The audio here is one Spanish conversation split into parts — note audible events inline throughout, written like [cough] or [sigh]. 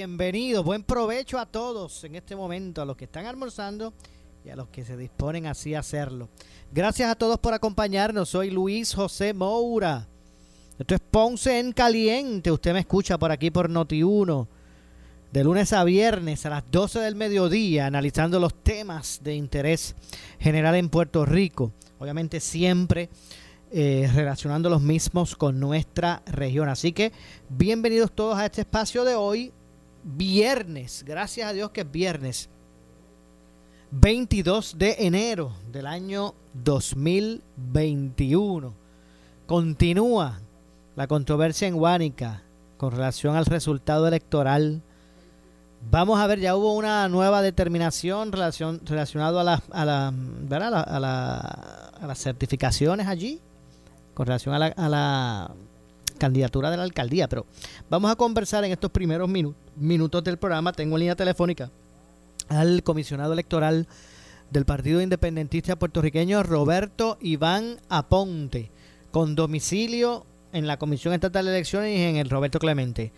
Bienvenidos, buen provecho a todos en este momento, a los que están almorzando y a los que se disponen así a hacerlo. Gracias a todos por acompañarnos, soy Luis José Moura. Esto es Ponce en Caliente, usted me escucha por aquí por Noti1, de lunes a viernes a las 12 del mediodía, analizando los temas de interés general en Puerto Rico. Obviamente siempre eh, relacionando los mismos con nuestra región. Así que bienvenidos todos a este espacio de hoy, viernes, gracias a Dios que es viernes, 22 de enero del año 2021. Continúa la controversia en Huánica con relación al resultado electoral. Vamos a ver, ya hubo una nueva determinación relación, relacionado a, la, a, la, a, la, a las certificaciones allí con relación a la, a la candidatura de la alcaldía. Pero vamos a conversar en estos primeros minutos del programa. Tengo en línea telefónica al comisionado electoral del Partido Independentista puertorriqueño, Roberto Iván Aponte, con domicilio en la Comisión Estatal de Elecciones y en el Roberto Clemente.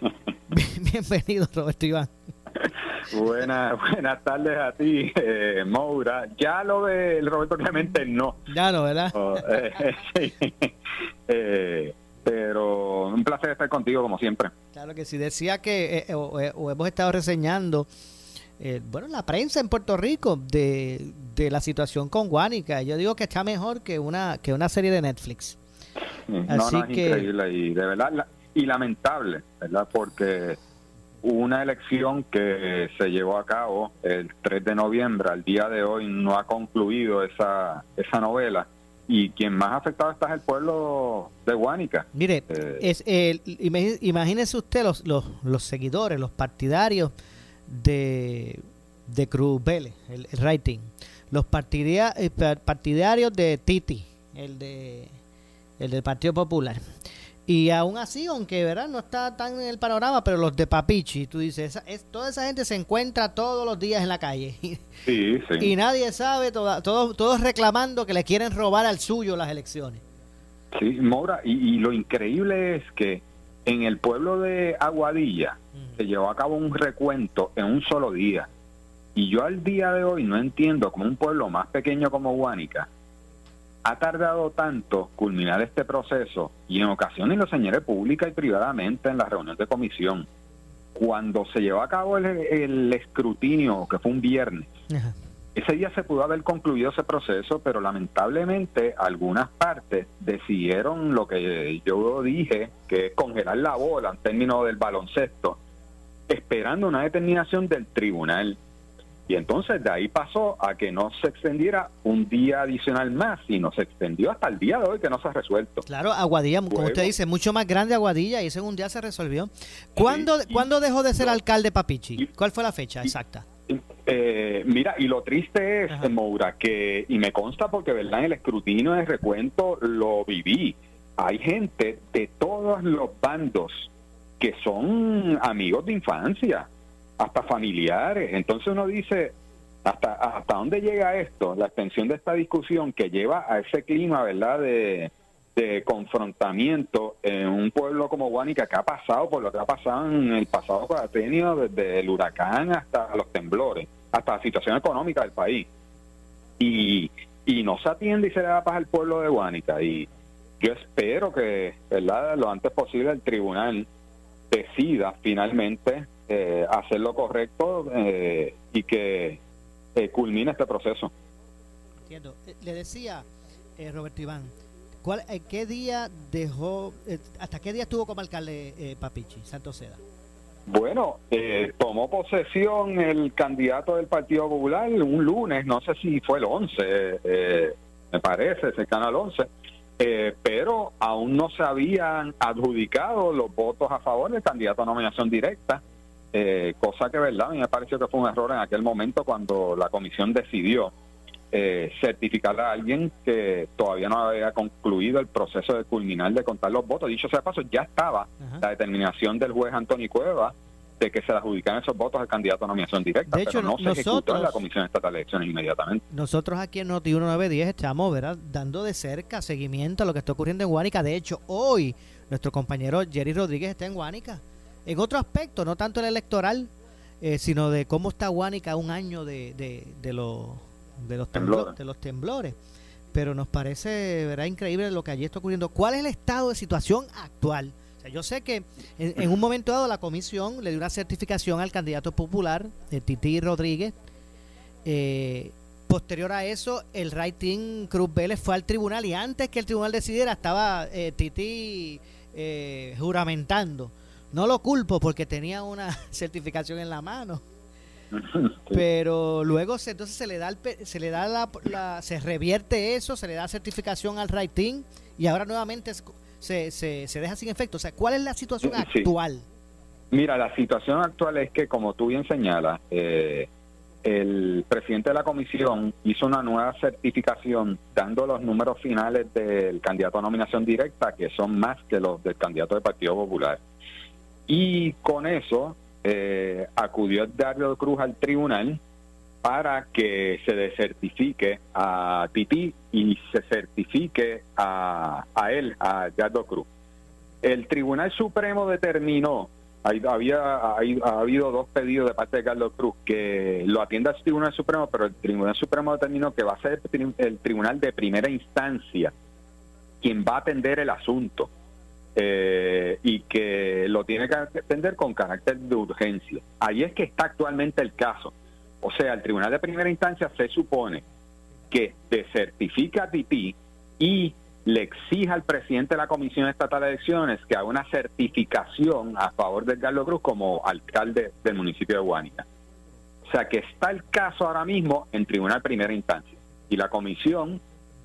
[laughs] Bienvenido, Roberto Iván. Buenas, buenas tardes a ti, eh, Moura. Ya lo de Roberto Clemente no. Ya no, ¿verdad? Oh, eh, [laughs] eh, pero un placer estar contigo como siempre. Claro que sí. Decía que o, hemos estado reseñando, bueno, la prensa en Puerto Rico de, de la situación con Guánica. Yo digo que está mejor que una que una serie de Netflix. Así que... increíble y de verdad y lamentable, ¿verdad? Porque una elección que se llevó a cabo el 3 de noviembre, al día de hoy no ha concluido esa, esa novela y quien más afectado está es el pueblo de Guánica. Mire, eh, es, imagínese usted los, los, los, seguidores, los partidarios de, de Cruz Vélez, el, rating, los eh, partidarios de Titi, el de el del Partido Popular. Y aún así, aunque ¿verdad? no está tan en el panorama, pero los de Papichi, tú dices, es, toda esa gente se encuentra todos los días en la calle. [laughs] Sí, sí. Y nadie sabe, todos, todos reclamando que le quieren robar al suyo las elecciones. Sí, Mora, y, lo increíble es que en el pueblo de Aguadilla se llevó a cabo un recuento en un solo día. Y yo al día de hoy no entiendo como un pueblo más pequeño como Guánica ha tardado tanto culminar este proceso y en ocasiones lo señalé pública y privadamente en la reunión de comisión. Cuando se llevó a cabo el, escrutinio, que fue un viernes, ese día se pudo haber concluido ese proceso, pero lamentablemente algunas partes decidieron lo que yo dije, que es congelar la bola en términos del baloncesto, esperando una determinación del tribunal. Y entonces de ahí pasó a que no se extendiera un día adicional más, sino se extendió hasta el día de hoy que no se ha resuelto. Claro, Aguadilla, como usted dice, mucho más grande Aguadilla y ese un día se resolvió. ¿Cuándo, dejó de ser alcalde Papichi? ¿Cuál fue la fecha exacta? Eh, mira, y lo triste es, Moura, que, y me consta porque, ¿verdad? En el escrutinio de recuento lo viví. Hay gente de todos los bandos que son amigos de infancia hasta familiares. Entonces uno dice, hasta, hasta dónde llega esto, la extensión de esta discusión que lleva a ese clima, ¿verdad?, de, de confrontamiento en un pueblo como Guánica que ha pasado por lo que ha pasado en el pasado tenido desde el huracán hasta los temblores, hasta la situación económica del país. Y, y no se atiende y se le da paz al pueblo de Guánica. Y yo espero que, ¿verdad?, lo antes posible el tribunal decida finalmente eh, hacer lo correcto eh, y que eh, culmine este proceso. Entiendo. Le decía, Roberto Iván, ¿Cuál, eh, ¿Qué día dejó, eh, hasta qué día estuvo como alcalde eh, Papichi, Santos Seda? Bueno, tomó posesión el candidato del Partido Popular un lunes, no sé si fue el 11, me parece, cercano al 11, pero aún no se habían adjudicado los votos a favor del candidato a nominación directa, cosa que, verdad, a mí me pareció que fue un error en aquel momento cuando la comisión decidió eh, certificar a alguien que todavía no había concluido el proceso de culminar de contar los votos. Dicho sea paso, ya estaba la determinación del juez Antonio Cueva de que se adjudican esos votos al candidato a nominación directa, pero no se ejecutó en la Comisión Estatal de Elecciones inmediatamente. Nosotros aquí en Noti 1910 estamos ¿verdad? dando de cerca seguimiento a lo que está ocurriendo en Guánica. De hecho, hoy nuestro compañero Jerry Rodríguez está en Guánica. En otro aspecto, no tanto el electoral, eh, sino de cómo está Guánica un año de, de, de, lo, de los, temblores. de los temblores. Pero nos parece ¿verdad? increíble lo que allí está ocurriendo. ¿Cuál es el estado de situación actual? O sea, yo sé que en, un momento dado la comisión le dio una certificación al candidato popular, el Titi Rodríguez. Eh, posterior a eso, el Writing Cruz Vélez fue al tribunal y antes que el tribunal decidiera estaba eh, Titi eh, juramentando. No lo culpo porque tenía una [laughs] certificación en la mano [laughs] Pero luego se, entonces se le da se le da la, se revierte eso, se le da certificación al rating y ahora nuevamente se, se, se deja sin efecto. O sea, ¿cuál es la situación actual? Mira, la situación actual es que, como tú bien señalas, eh, el presidente de la comisión hizo una nueva certificación dando los números finales del candidato a nominación directa, que son más que los del candidato del Partido Popular. Y con eso eh, acudió Dario Cruz al tribunal para que se desertifique a Titi y se certifique a, a él, a Yardo Cruz. El Tribunal Supremo determinó, había ha habido dos pedidos de parte de Carlos Cruz que lo atienda el Tribunal Supremo, pero el Tribunal Supremo determinó que va a ser el Tribunal de primera instancia quien va a atender el asunto eh, y que lo tiene que atender con carácter de urgencia. Ahí es que está actualmente el caso. O sea, el Tribunal de Primera Instancia se supone que desertifica a Titi y le exija al presidente de la Comisión Estatal de Elecciones que haga una certificación a favor de Carlos Cruz como alcalde del municipio de Guánica. O sea que está el caso ahora mismo en Tribunal de Primera Instancia y la comisión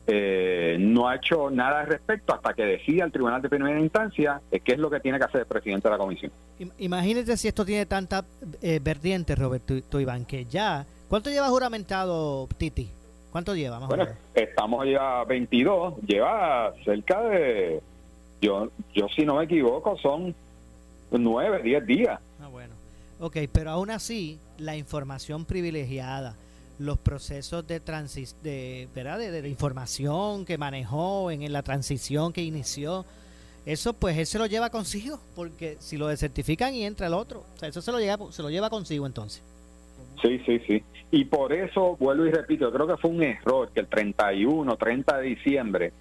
eh, no ha hecho nada al respecto hasta que decida el tribunal de primera instancia eh, qué es lo que tiene que hacer el presidente de la comisión. Imagínese si esto tiene tanta eh, vertiente, Roberto Iván, que ya. ¿Cuánto lleva juramentado Titi? ¿Cuánto lleva? bueno, estamos ya 22, lleva cerca de. Yo, yo si no me equivoco, son 9, 10 días. Ah, bueno. Ok, pero aún así, la información privilegiada los procesos de, transis, de, ¿verdad? De, información que manejó en, la transición que inició. Eso pues él se lo lleva consigo, porque si lo desertifican y entra el otro, o sea, eso se lo lleva, se lo lleva consigo entonces. Sí, sí, sí. Y por eso, vuelvo y repito, creo que fue un error que el 31, 30 de diciembre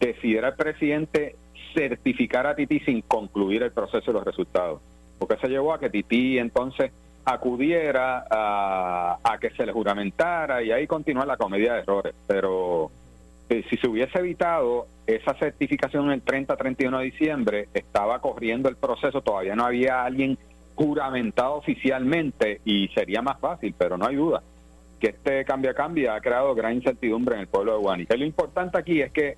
decidiera el presidente certificar a Titi sin concluir el proceso de los resultados. Porque se llevó a que Titi entonces acudiera a, que se le juramentara y ahí continúa la comedia de errores. Pero eh, si se hubiese evitado esa certificación el 30-31 de diciembre, estaba corriendo el proceso, todavía no había alguien juramentado oficialmente y sería más fácil, pero no hay duda que este cambia cambia ha creado gran incertidumbre en el pueblo de Guanica. Lo importante aquí es que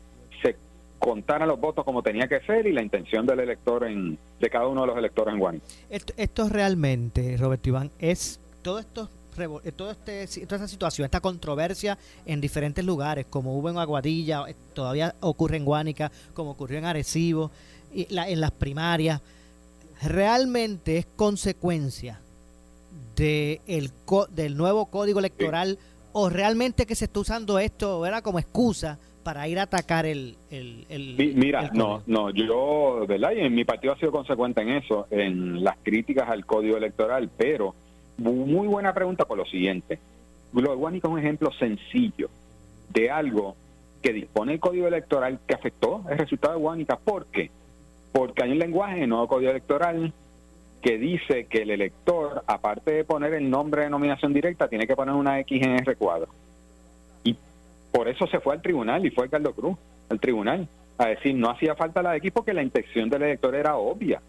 contaran los votos como tenía que ser y la intención del elector en de cada uno de los electores en Guanica. Esto, esto realmente, Roberto Iván, es todo esto eh, todo este, toda esta situación, esta controversia en diferentes lugares, como hubo en Aguadilla, eh, todavía ocurre en Guánica, como ocurrió en Arecibo, y en las primarias, realmente es consecuencia de el del nuevo código electoral o realmente que se está usando esto era como excusa para ir a atacar el, mira no no yo verdad y en mi partido ha sido consecuente en eso en las críticas al código electoral pero muy buena pregunta por lo siguiente Guánica es un ejemplo sencillo de algo que dispone el código electoral que afectó el resultado de Guánica ¿por qué? porque hay un lenguaje en el nuevo código electoral que dice que el elector, aparte de poner el nombre de nominación directa, tiene que poner una X en ese recuadro. Por eso se fue al tribunal y fue Carlos Cruz, al tribunal, a decir no hacía falta la X porque la intención del elector era obvia.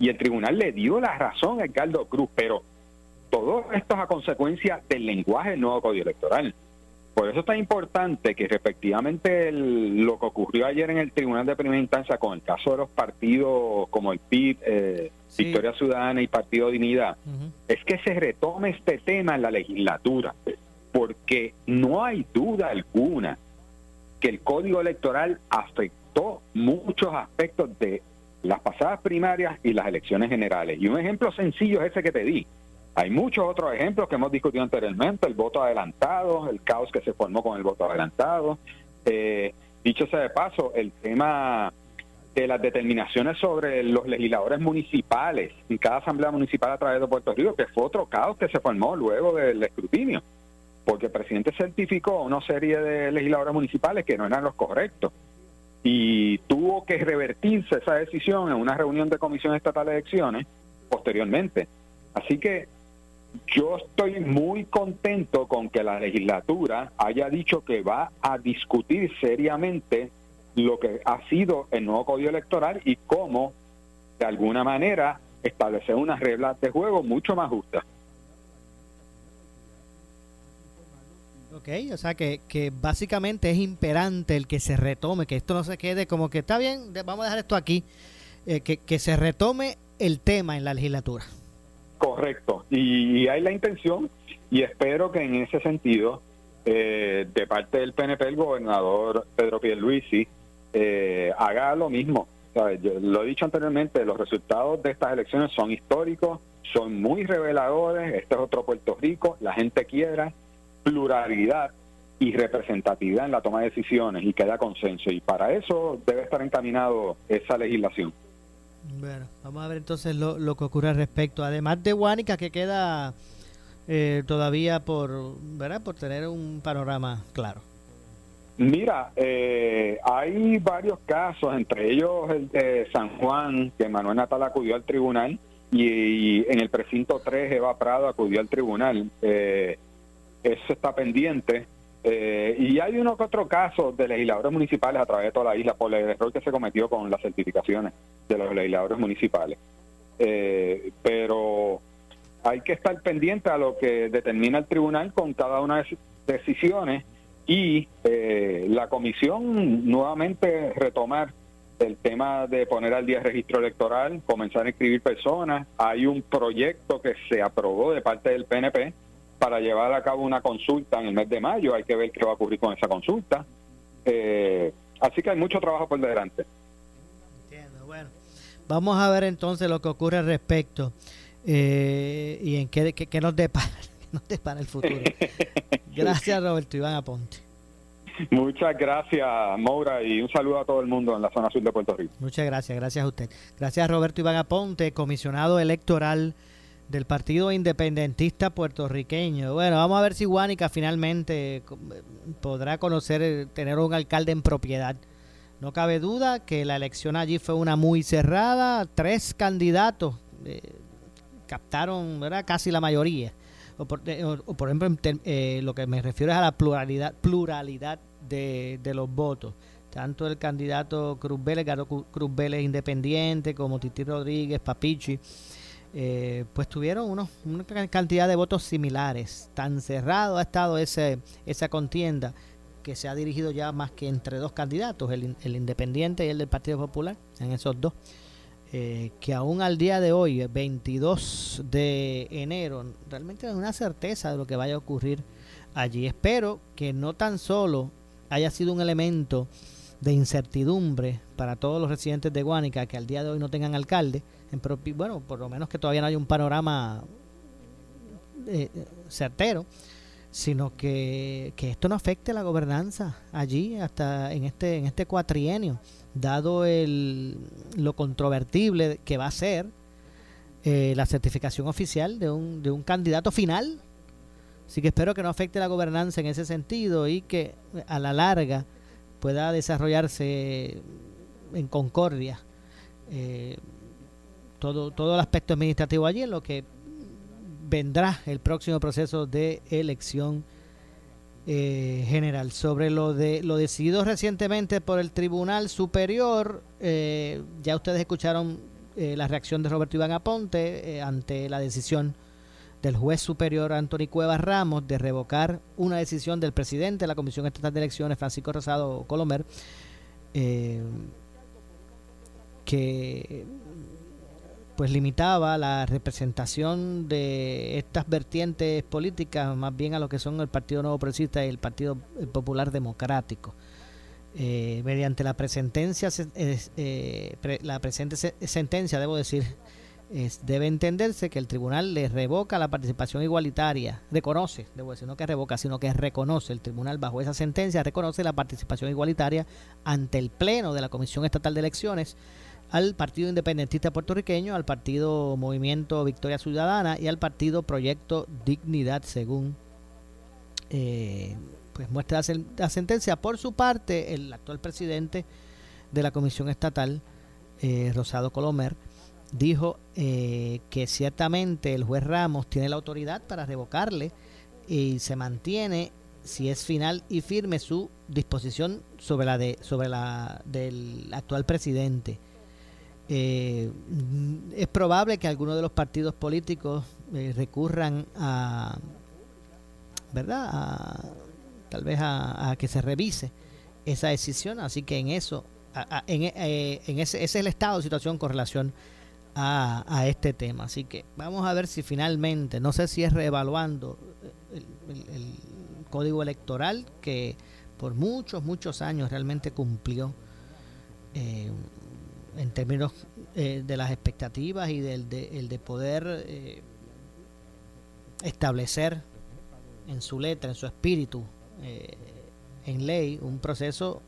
Y el tribunal le dio la razón a Carlos Cruz, pero todo esto es a consecuencia del lenguaje del nuevo código electoral. Por eso es tan importante que respectivamente lo que ocurrió ayer en el Tribunal de Primera Instancia con el caso de los partidos como el PIB, eh, Victoria Ciudadana y Partido Dignidad, es que se retome este tema en la legislatura, porque no hay duda alguna que el código electoral afectó muchos aspectos de las pasadas primarias y las elecciones generales. Y un ejemplo sencillo es ese que te di. Hay muchos otros ejemplos que hemos discutido anteriormente, el voto adelantado, el caos que se formó con el voto adelantado. Eh, dicho sea de paso, el tema de las determinaciones sobre los legisladores municipales en cada asamblea municipal a través de Puerto Rico, que fue otro caos que se formó luego del escrutinio, porque el presidente certificó una serie de legisladores municipales que no eran los correctos y tuvo que revertirse esa decisión en una reunión de comisión estatal de elecciones posteriormente. Así que yo estoy muy contento con que la legislatura haya dicho que va a discutir seriamente lo que ha sido el nuevo código electoral y cómo, de alguna manera, establecer unas reglas de juego mucho más justas. Ok, o sea que, que básicamente es imperante el que se retome, que esto no se quede como que está bien, vamos a dejar esto aquí, eh, que, que se retome el tema en la legislatura. Correcto, y, hay la intención y espero que en ese sentido, eh, de parte del PNP, el gobernador Pedro Pierluisi eh, haga lo mismo. lo he dicho anteriormente, los resultados de estas elecciones son históricos, son muy reveladores, este es otro Puerto Rico, la gente quiera pluralidad y representatividad en la toma de decisiones y que haya consenso. Y para eso debe estar encaminado esa legislación. Bueno, vamos a ver entonces lo, lo que ocurre al respecto. Además de Huánica, que queda eh, todavía por, ¿verdad? por tener un panorama claro. Mira, eh, hay varios casos, entre ellos el de San Juan, que Manuel Natal acudió al tribunal, y, en el precinto 3 Eva Prado acudió al tribunal. Eh, eso está pendiente. Eh, y hay uno que otro caso de legisladores municipales a través de toda la isla por el error que se cometió con las certificaciones de los legisladores municipales. Eh, pero hay que estar pendiente a lo que determina el tribunal con cada una de sus decisiones y eh, la comisión nuevamente retomar el tema de poner al día el registro electoral, comenzar a inscribir personas. Hay un proyecto que se aprobó de parte del PNP para llevar a cabo una consulta en el mes de mayo. Hay que ver qué va a ocurrir con esa consulta. Eh, así que hay mucho trabajo por delante. Entiendo, bueno. Vamos a ver entonces lo que ocurre al respecto eh, y en qué, qué, nos depara, [laughs] nos depara el futuro. [laughs] Gracias, Roberto Iván Aponte. Muchas gracias, Moura, y un saludo a todo el mundo en la zona sur de Puerto Rico. Muchas gracias, gracias a usted. Gracias, Roberto Iván Aponte, comisionado electoral del Partido Independentista Puertorriqueño. Bueno, vamos a ver si Guánica finalmente podrá conocer, eh, tener un alcalde en propiedad. No cabe duda que la elección allí fue una muy cerrada. Tres candidatos eh, captaron ¿verdad? casi la mayoría. O por, eh, ejemplo, lo que me refiero es a la pluralidad, pluralidad de, de los votos tanto el candidato Cruz Vélez, Cruz Vélez independiente, como Titi Rodríguez, Papichi, eh, pues tuvieron unos, una cantidad de votos similares. Tan cerrado ha estado ese, esa contienda que se ha dirigido ya más que entre dos candidatos, el, el independiente y el del Partido Popular, en esos dos, eh, que aún al día de hoy, 22 de enero, realmente hay una certeza de lo que vaya a ocurrir allí. Espero que no tan solo haya sido un elemento de incertidumbre para todos los residentes de Guánica que al día de hoy no tengan alcalde, en bueno, por lo menos que todavía no hay un panorama eh, certero, sino que, que, esto no afecte la gobernanza allí hasta en este, en este cuatrienio, dado el, lo controvertible que va a ser eh, la certificación oficial de un, de un candidato final. Así que espero que no afecte la gobernanza en ese sentido y que a la larga pueda desarrollarse en concordia eh, todo, todo el aspecto administrativo allí en lo que vendrá el próximo proceso de elección eh, general. Sobre lo de lo decidido recientemente por el Tribunal Superior, eh, ya ustedes escucharon la reacción de Roberto Iván Aponte ante la decisión del juez superior Anthony Cuevas Ramos de revocar una decisión del presidente de la Comisión Estatal de Elecciones, Francisco Rosado Colomer, que pues limitaba la representación de estas vertientes políticas más bien a lo que son el Partido Nuevo Progresista y el Partido Popular Democrático. Eh, mediante la presentencia, eh, la presente sentencia, debo decir, debe entenderse que el tribunal le revoca la participación igualitaria, reconoce, debo decir, no que revoca, sino que reconoce, el tribunal bajo esa sentencia reconoce la participación igualitaria ante el Pleno de la Comisión Estatal de Elecciones al Partido Independentista Puertorriqueño, al Partido Movimiento Victoria Ciudadana y al Partido Proyecto Dignidad, según eh, pues muestra la, sentencia. Por su parte, el actual presidente de la Comisión Estatal, eh, Rosado Colomer, dijo eh, que ciertamente el juez Ramos tiene la autoridad para revocarle y se mantiene si es final y firme su disposición sobre la de sobre la del actual presidente eh, es probable que algunos de los partidos políticos eh, recurran a, ¿verdad? tal vez a, que se revise esa decisión. Así que en eso, en, eh, en ese, es el estado de situación con relación a, este tema. Así que vamos a ver si finalmente, no sé si es reevaluando el código electoral que por muchos, muchos años realmente cumplió en términos eh, de las expectativas y del de, el de poder eh, establecer en su letra, en su espíritu, eh, en ley, un proceso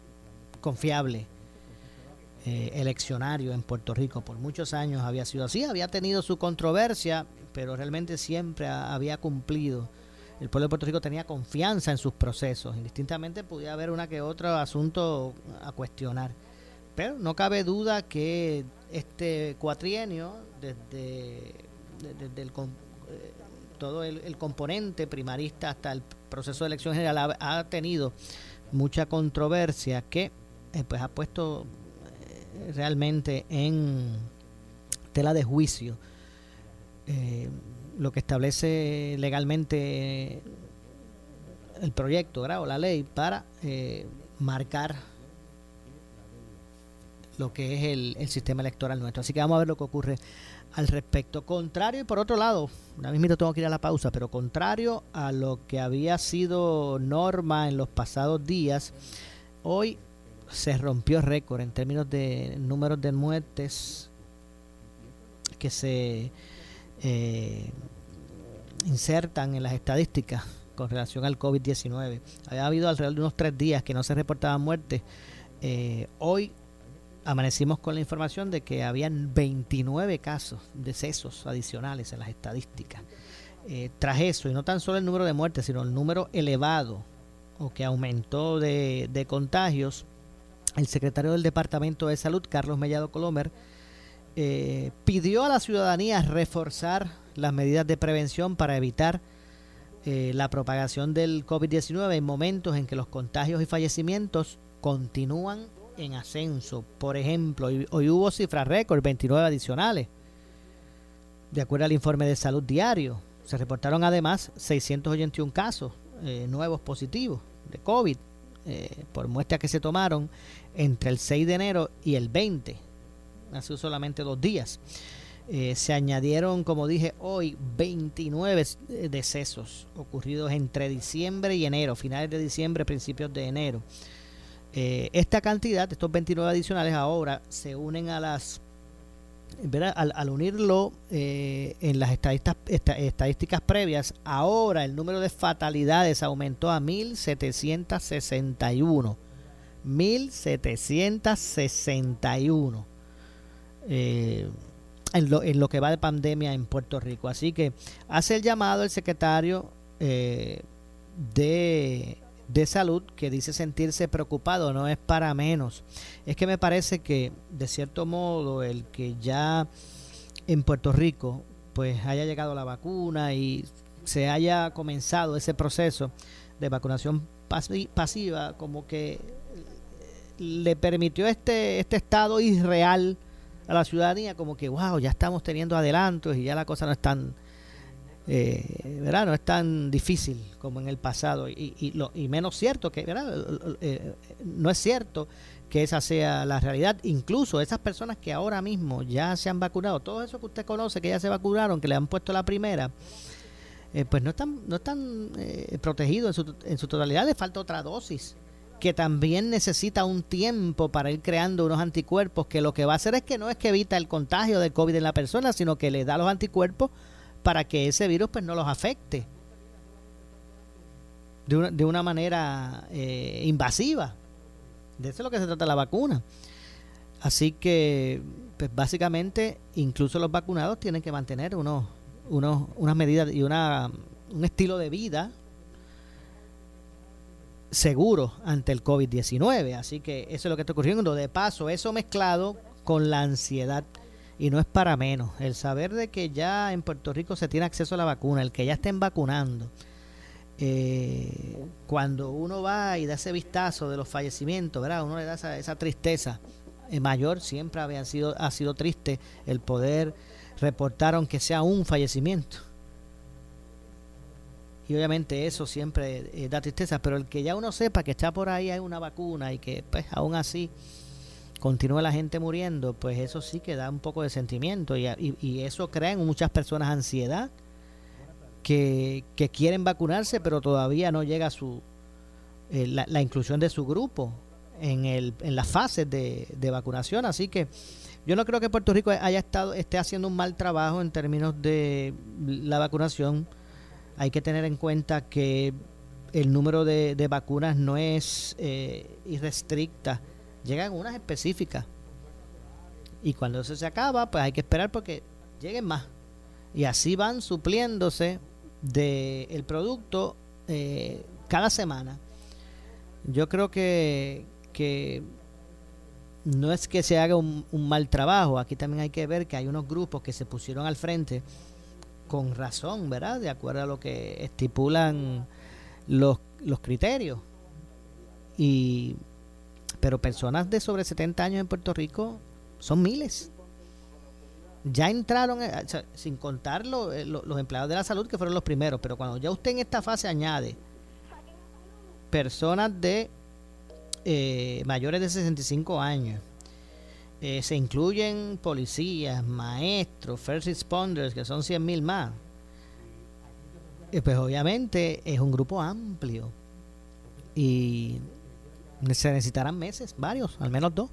confiable, eleccionario en Puerto Rico. Por muchos años había sido así, había tenido su controversia, pero realmente siempre había cumplido. El pueblo de Puerto Rico tenía confianza en sus procesos, indistintamente podía haber una que otro asunto a cuestionar pero no cabe duda que este cuatrienio, desde, el, eh, todo el, componente primarista hasta el proceso de elección general, ha, tenido mucha controversia que eh, pues ha puesto eh, realmente en tela de juicio lo que establece legalmente el proyecto o la ley para marcar lo que es el, sistema electoral nuestro. Así que vamos a ver lo que ocurre al respecto. Contrario, y por otro lado, ahora mismo tengo que ir a la pausa, pero contrario a lo que había sido norma en los pasados días, hoy se rompió récord en términos de números de muertes que se eh, insertan en las estadísticas con relación al COVID-19. Había habido alrededor de unos tres días que no se reportaban muertes. Eh, hoy amanecimos con la información de que habían 29 casos, de decesos adicionales en las estadísticas. Eh, tras eso, y no tan solo el número de muertes, sino el número elevado o que aumentó de, contagios, el secretario del Departamento de Salud, Carlos Mellado Colomer, eh, pidió a la ciudadanía reforzar las medidas de prevención para evitar eh, la propagación del COVID-19 en momentos en que los contagios y fallecimientos continúan en ascenso. Por ejemplo, hoy, hubo cifras récord, 29 adicionales. De acuerdo al informe de salud diario, se reportaron además 681 casos eh, nuevos positivos de COVID eh, por muestras que se tomaron entre el 6 de enero y el 20, hace solamente dos días. Eh, se añadieron, como dije hoy, 29 decesos ocurridos entre diciembre y enero, finales de diciembre, principios de enero. Eh, esta cantidad, estos 29 adicionales ahora, se unen a las Al, unirlo eh, en las estadísticas previas, ahora el número de fatalidades aumentó a 1761. 1761 eh, en, lo, en lo que va de pandemia en Puerto Rico. Así que hace el llamado el secretario eh, de de salud que dice sentirse preocupado, no es para menos. Es que me parece que de cierto modo el que ya en Puerto Rico pues haya llegado la vacuna y se haya comenzado ese proceso de vacunación pasiva como que le permitió este este estado irreal a la ciudadanía como que wow ya estamos teniendo adelantos y ya la cosa no es tan eh, ¿verdad? no es tan difícil como en el pasado. Y, y, lo, y menos cierto que eh, no es cierto que esa sea la realidad. Incluso esas personas que ahora mismo ya se han vacunado todo eso que usted conoce que ya se vacunaron que le han puesto la primera eh, pues no están no están eh, protegidos en su, en su totalidad. Le falta otra dosis que también necesita un tiempo para ir creando unos anticuerpos que lo que va a hacer es que no es que evita el contagio del COVID en la persona, sino que le da los anticuerpos para que ese virus pues no los afecte de una, de una manera eh, invasiva. De eso es lo que se trata la vacuna. Así que, pues básicamente, incluso los vacunados tienen que mantener unos, unos, unas medidas y una, un estilo de vida seguro ante el COVID-19. Así que eso es lo que está ocurriendo. De paso, eso mezclado con la ansiedad y no es para menos. El saber de que ya en Puerto Rico se tiene acceso a la vacuna, el que ya estén vacunando, eh, cuando uno va y da ese vistazo de los fallecimientos, ¿verdad? Uno le da esa, tristeza eh, mayor, siempre había sido, ha sido triste el poder reportar aunque sea un fallecimiento. Y obviamente eso siempre eh, da tristeza, pero el que ya uno sepa que está por ahí hay una vacuna y que pues aún así continúa la gente muriendo, pues eso sí que da un poco de sentimiento y, y, eso crea en muchas personas ansiedad que, quieren vacunarse pero todavía no llega su eh, la, inclusión de su grupo en, el, en las fases de, de, vacunación. Así que yo no creo que Puerto Rico haya estado esté haciendo un mal trabajo en términos de la vacunación. Hay que tener en cuenta que el número de, de vacunas no es eh, irrestricta llegan unas específicas. Y cuando eso se acaba, pues hay que esperar porque lleguen más. Y así van supliéndose del el producto eh, cada semana. Yo creo que, que no es que se haga un, un, mal trabajo, aquí también hay que ver que hay unos grupos que se pusieron al frente con razón, ¿verdad? De acuerdo a lo que estipulan los, los criterios. Y pero personas de sobre 70 años en Puerto Rico son miles. Ya entraron, eh, sin contar eh, los empleados de la salud que fueron los primeros, pero cuando ya usted en esta fase añade personas de eh, mayores de 65 años, se incluyen policías, maestros, first responders, que son 100 mil más. pues obviamente es un grupo amplio. Y se necesitarán meses, varios, al menos dos.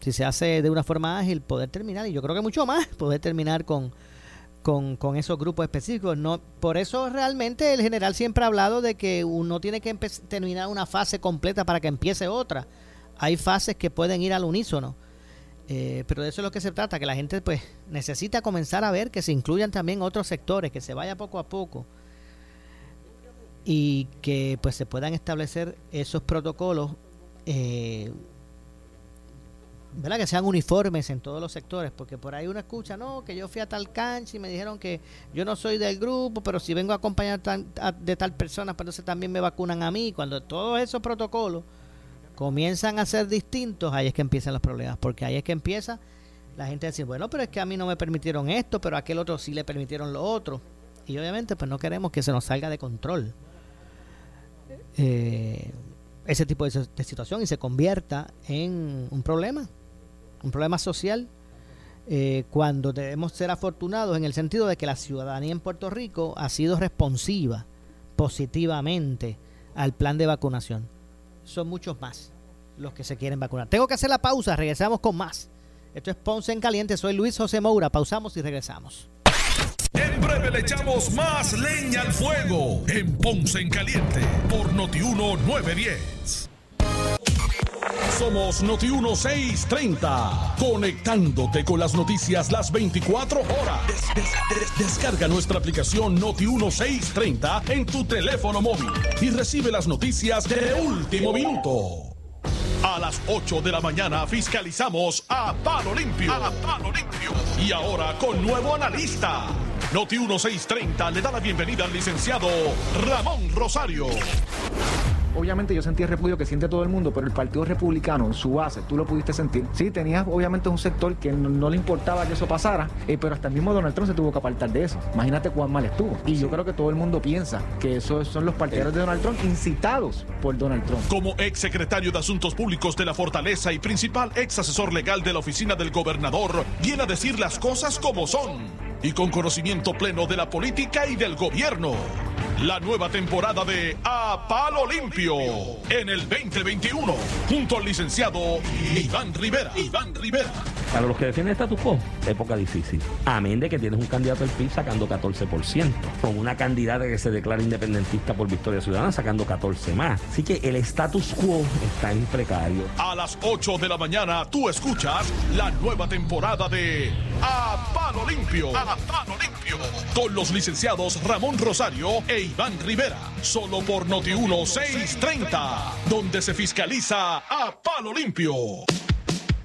Si se hace de una forma ágil, poder terminar, y yo creo que mucho más, [laughs] poder terminar con, con, esos grupos específicos. No, por eso realmente el general siempre ha hablado de que uno tiene que terminar una fase completa para que empiece otra. Hay fases que pueden ir al unísono. Eh, pero de eso es lo que se trata, que la gente pues necesita comenzar a ver que se incluyan también otros sectores, que se vaya poco a poco y que pues se puedan establecer esos protocolos eh, ¿verdad? que sean uniformes en todos los sectores porque por ahí uno escucha no que yo fui a tal cancha y me dijeron que yo no soy del grupo pero si vengo a acompañar de tal persona pues entonces también me vacunan a mí cuando todos esos protocolos comienzan a ser distintos ahí es que empiezan los problemas porque ahí es que empieza la gente a decir bueno pero es que a mí no me permitieron esto pero a aquel otro sí le permitieron lo otro y obviamente pues no queremos que se nos salga de control eh, ese tipo de, situación y se convierta en un problema, un problema social, eh, cuando debemos ser afortunados en el sentido de que la ciudadanía en Puerto Rico ha sido responsiva positivamente al plan de vacunación. Son muchos más los que se quieren vacunar. Tengo que hacer la pausa, regresamos con más Esto es Ponce en Caliente. Soy Luis José Moura. Pausamos y regresamos. En breve le echamos más leña al fuego en Ponce en Caliente por Notiuno 910. Somos Noti 1630, conectándote con las noticias las 24 horas. descarga nuestra aplicación Noti 1630 en tu teléfono móvil y recibe las noticias de último minuto. A las 8 de la mañana fiscalizamos a Palo Limpio. A Palo Limpio. Y ahora con nuevo analista. Noti 1630 le da la bienvenida al licenciado Ramón Rosario obviamente yo sentí el repudio que siente todo el mundo, pero el Partido Republicano, en su base, tú lo pudiste sentir. Sí, tenías obviamente un sector que no, le importaba que eso pasara, eh, pero hasta el mismo Donald Trump se tuvo que apartar de eso. Imagínate cuán mal estuvo. Y yo creo que todo el mundo piensa que esos son los partidarios de Donald Trump incitados por Donald Trump. Como ex secretario de Asuntos Públicos de la Fortaleza y principal ex asesor legal de la oficina del gobernador, viene a decir las cosas como son y con conocimiento pleno de la política y del gobierno. La nueva temporada de A Palo Limpio en el 2021, junto al licenciado Iván Rivera. Iván Rivera. Para los que defienden status quo, época difícil. Amén de que tienes un candidato del PIB sacando 14%, con una candidata que se declara independentista por Victoria Ciudadana sacando 14 más. Así que el status quo está en precario. A las 8 de la mañana tú escuchas la nueva temporada de A Palo Limpio. A Palo Limpio. Con los licenciados Ramón Rosario e Iván Rivera. Solo por Noti 1630, donde se fiscaliza a Palo Limpio.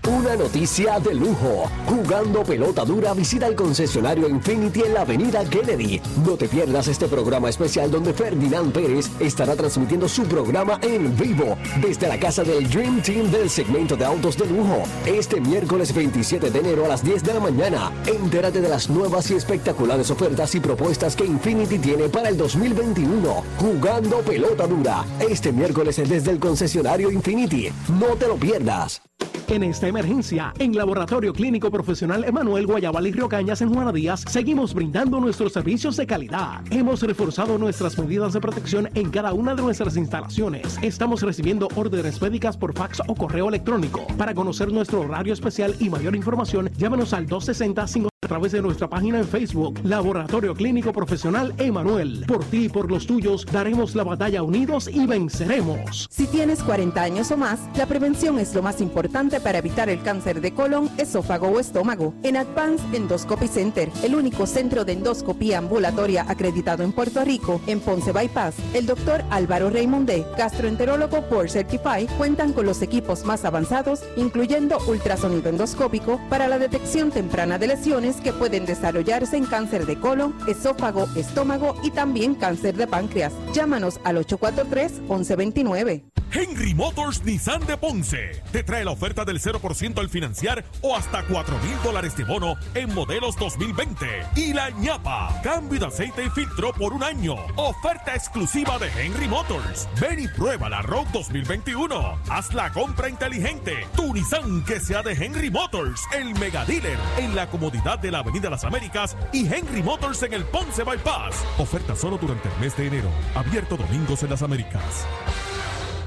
Una noticia de lujo. Jugando pelota dura, visita el concesionario Infinity en la avenida Kennedy. No te pierdas este programa especial donde Ferdinand Pérez estará transmitiendo su programa en vivo desde la casa del Dream Team del segmento de autos de lujo. Este miércoles 27 de enero a las 10 de la mañana. Entérate de las nuevas y espectaculares ofertas y propuestas que Infinity tiene para el 2021. Jugando pelota dura. Este miércoles desde el concesionario Infinity. No te lo pierdas. En esta emergencia, en Laboratorio Clínico Profesional Emanuel Guayabal y Río Cañas en Juana Díaz, seguimos brindando nuestros servicios de calidad. Hemos reforzado nuestras medidas de protección en cada una de nuestras instalaciones. Estamos recibiendo órdenes médicas por fax o correo electrónico. Para conocer nuestro horario especial y mayor información, llámanos al 260 5 a través de nuestra página en Facebook, Laboratorio Clínico Profesional Emanuel. Por ti y por los tuyos daremos la batalla unidos y venceremos. Si tienes 40 años o más, la prevención es lo más importante para evitar el cáncer de colon, esófago o estómago. En Advance Endoscopy Center, el único centro de endoscopía ambulatoria acreditado en Puerto Rico, en Ponce Bypass, el doctor Álvaro Raymondé, gastroenterólogo por Certify, cuentan con los equipos más avanzados, incluyendo ultrasonido endoscópico para la detección temprana de lesiones que pueden desarrollarse en cáncer de colon, esófago, estómago y también cáncer de páncreas. Llámanos al 843-1129. Henry Motors Nissan de Ponce te trae la oferta del 0% al financiar o hasta 4 mil dólares de bono en modelos 2020. Y la ñapa, cambio de aceite y filtro por un año. Oferta exclusiva de Henry Motors. Ven y prueba la Rogue 2021. Haz la compra inteligente. Tu Nissan que sea de Henry Motors, el mega dealer en la comodidad de la Avenida Las Américas y Henry Motors en el Ponce Bypass. Oferta solo durante el mes de enero. Abierto domingos en las Américas.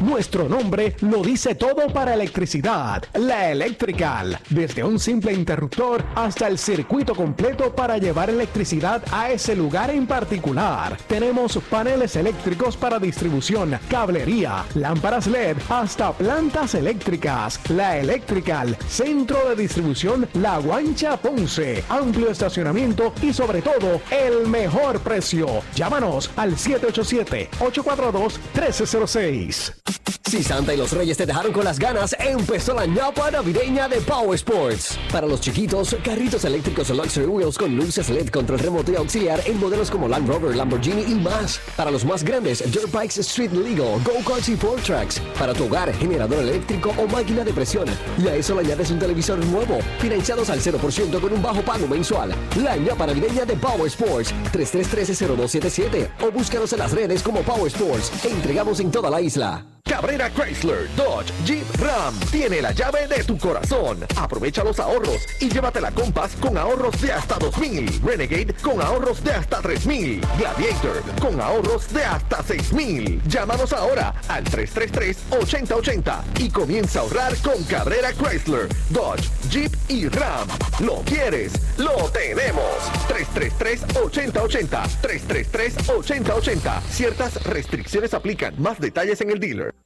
Nuestro nombre lo dice todo para electricidad. La Electrical. Desde un simple interruptor hasta el circuito completo para llevar electricidad a ese lugar en particular. Tenemos paneles eléctricos para distribución, cablería, lámparas LED, hasta plantas eléctricas. La Electrical. Centro de distribución La Guancha Ponce. Amplio estacionamiento y sobre todo el mejor precio. Llámanos al 787 842 1306. Peace. Si Santa y los Reyes te dejaron con las ganas, empezó la ñapa navideña de Power Sports. Para los chiquitos, carritos eléctricos Luxury Wheels con luces LED, control remoto y auxiliar en modelos como Land Rover, Lamborghini y más. Para los más grandes, Dirt Bikes Street Legal, Go-Karts y Four Tracks. Para tu hogar, generador eléctrico o máquina de presión. Y a eso le añades un televisor nuevo, financiados al 0% con un bajo pago mensual. La ñapa navideña de Power Sports, 333-0277 o búscanos en las redes como Power Sports. Entregamos en toda la isla. Cabrera Chrysler, Dodge, Jeep, Ram tiene la llave de tu corazón. Aprovecha los ahorros y llévate la Compass con ahorros de hasta 2000, Renegade con ahorros de hasta 3000, Gladiator con ahorros de hasta 6000. Llámanos ahora al 333-8080 y comienza a ahorrar con Cabrera Chrysler, Dodge, Jeep y Ram. ¿Lo quieres? ¡Lo tenemos! 333-8080, 333-8080. Ciertas restricciones aplican. Más detalles en el dealer.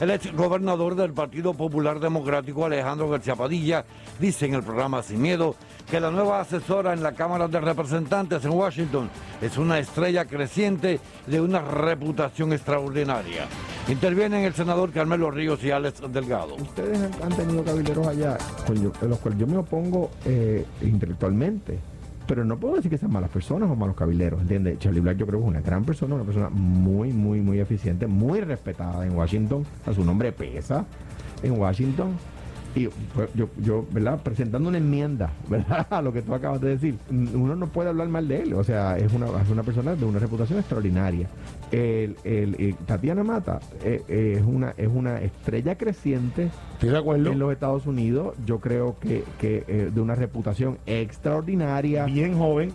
El ex gobernador del Partido Popular Democrático, Alejandro García Padilla, dice en el programa Sin Miedo que la nueva asesora en la Cámara de Representantes en Washington es una estrella creciente de una reputación extraordinaria. Intervienen el senador Carmelo Ríos y Alex Delgado. Ustedes han, tenido cabilderos allá, los cuales yo me opongo eh, intelectualmente. Pero no puedo decir que sean malas personas o malos cabileros, ¿entiendes? Charlie Black yo creo que es una gran persona, una persona muy, muy, muy eficiente, muy respetada en Washington. A su nombre pesa en Washington. Y pues, yo, yo, ¿verdad? Presentando una enmienda, ¿verdad? [laughs] A lo que tú acabas de decir. Uno no puede hablar mal de él. O sea, es una, es una persona de una reputación extraordinaria. El, el- el- Tatiana Mata eh, eh, es, una, es una estrella creciente en los Estados Unidos. Yo creo que, que eh, de una reputación extraordinaria. Bien joven.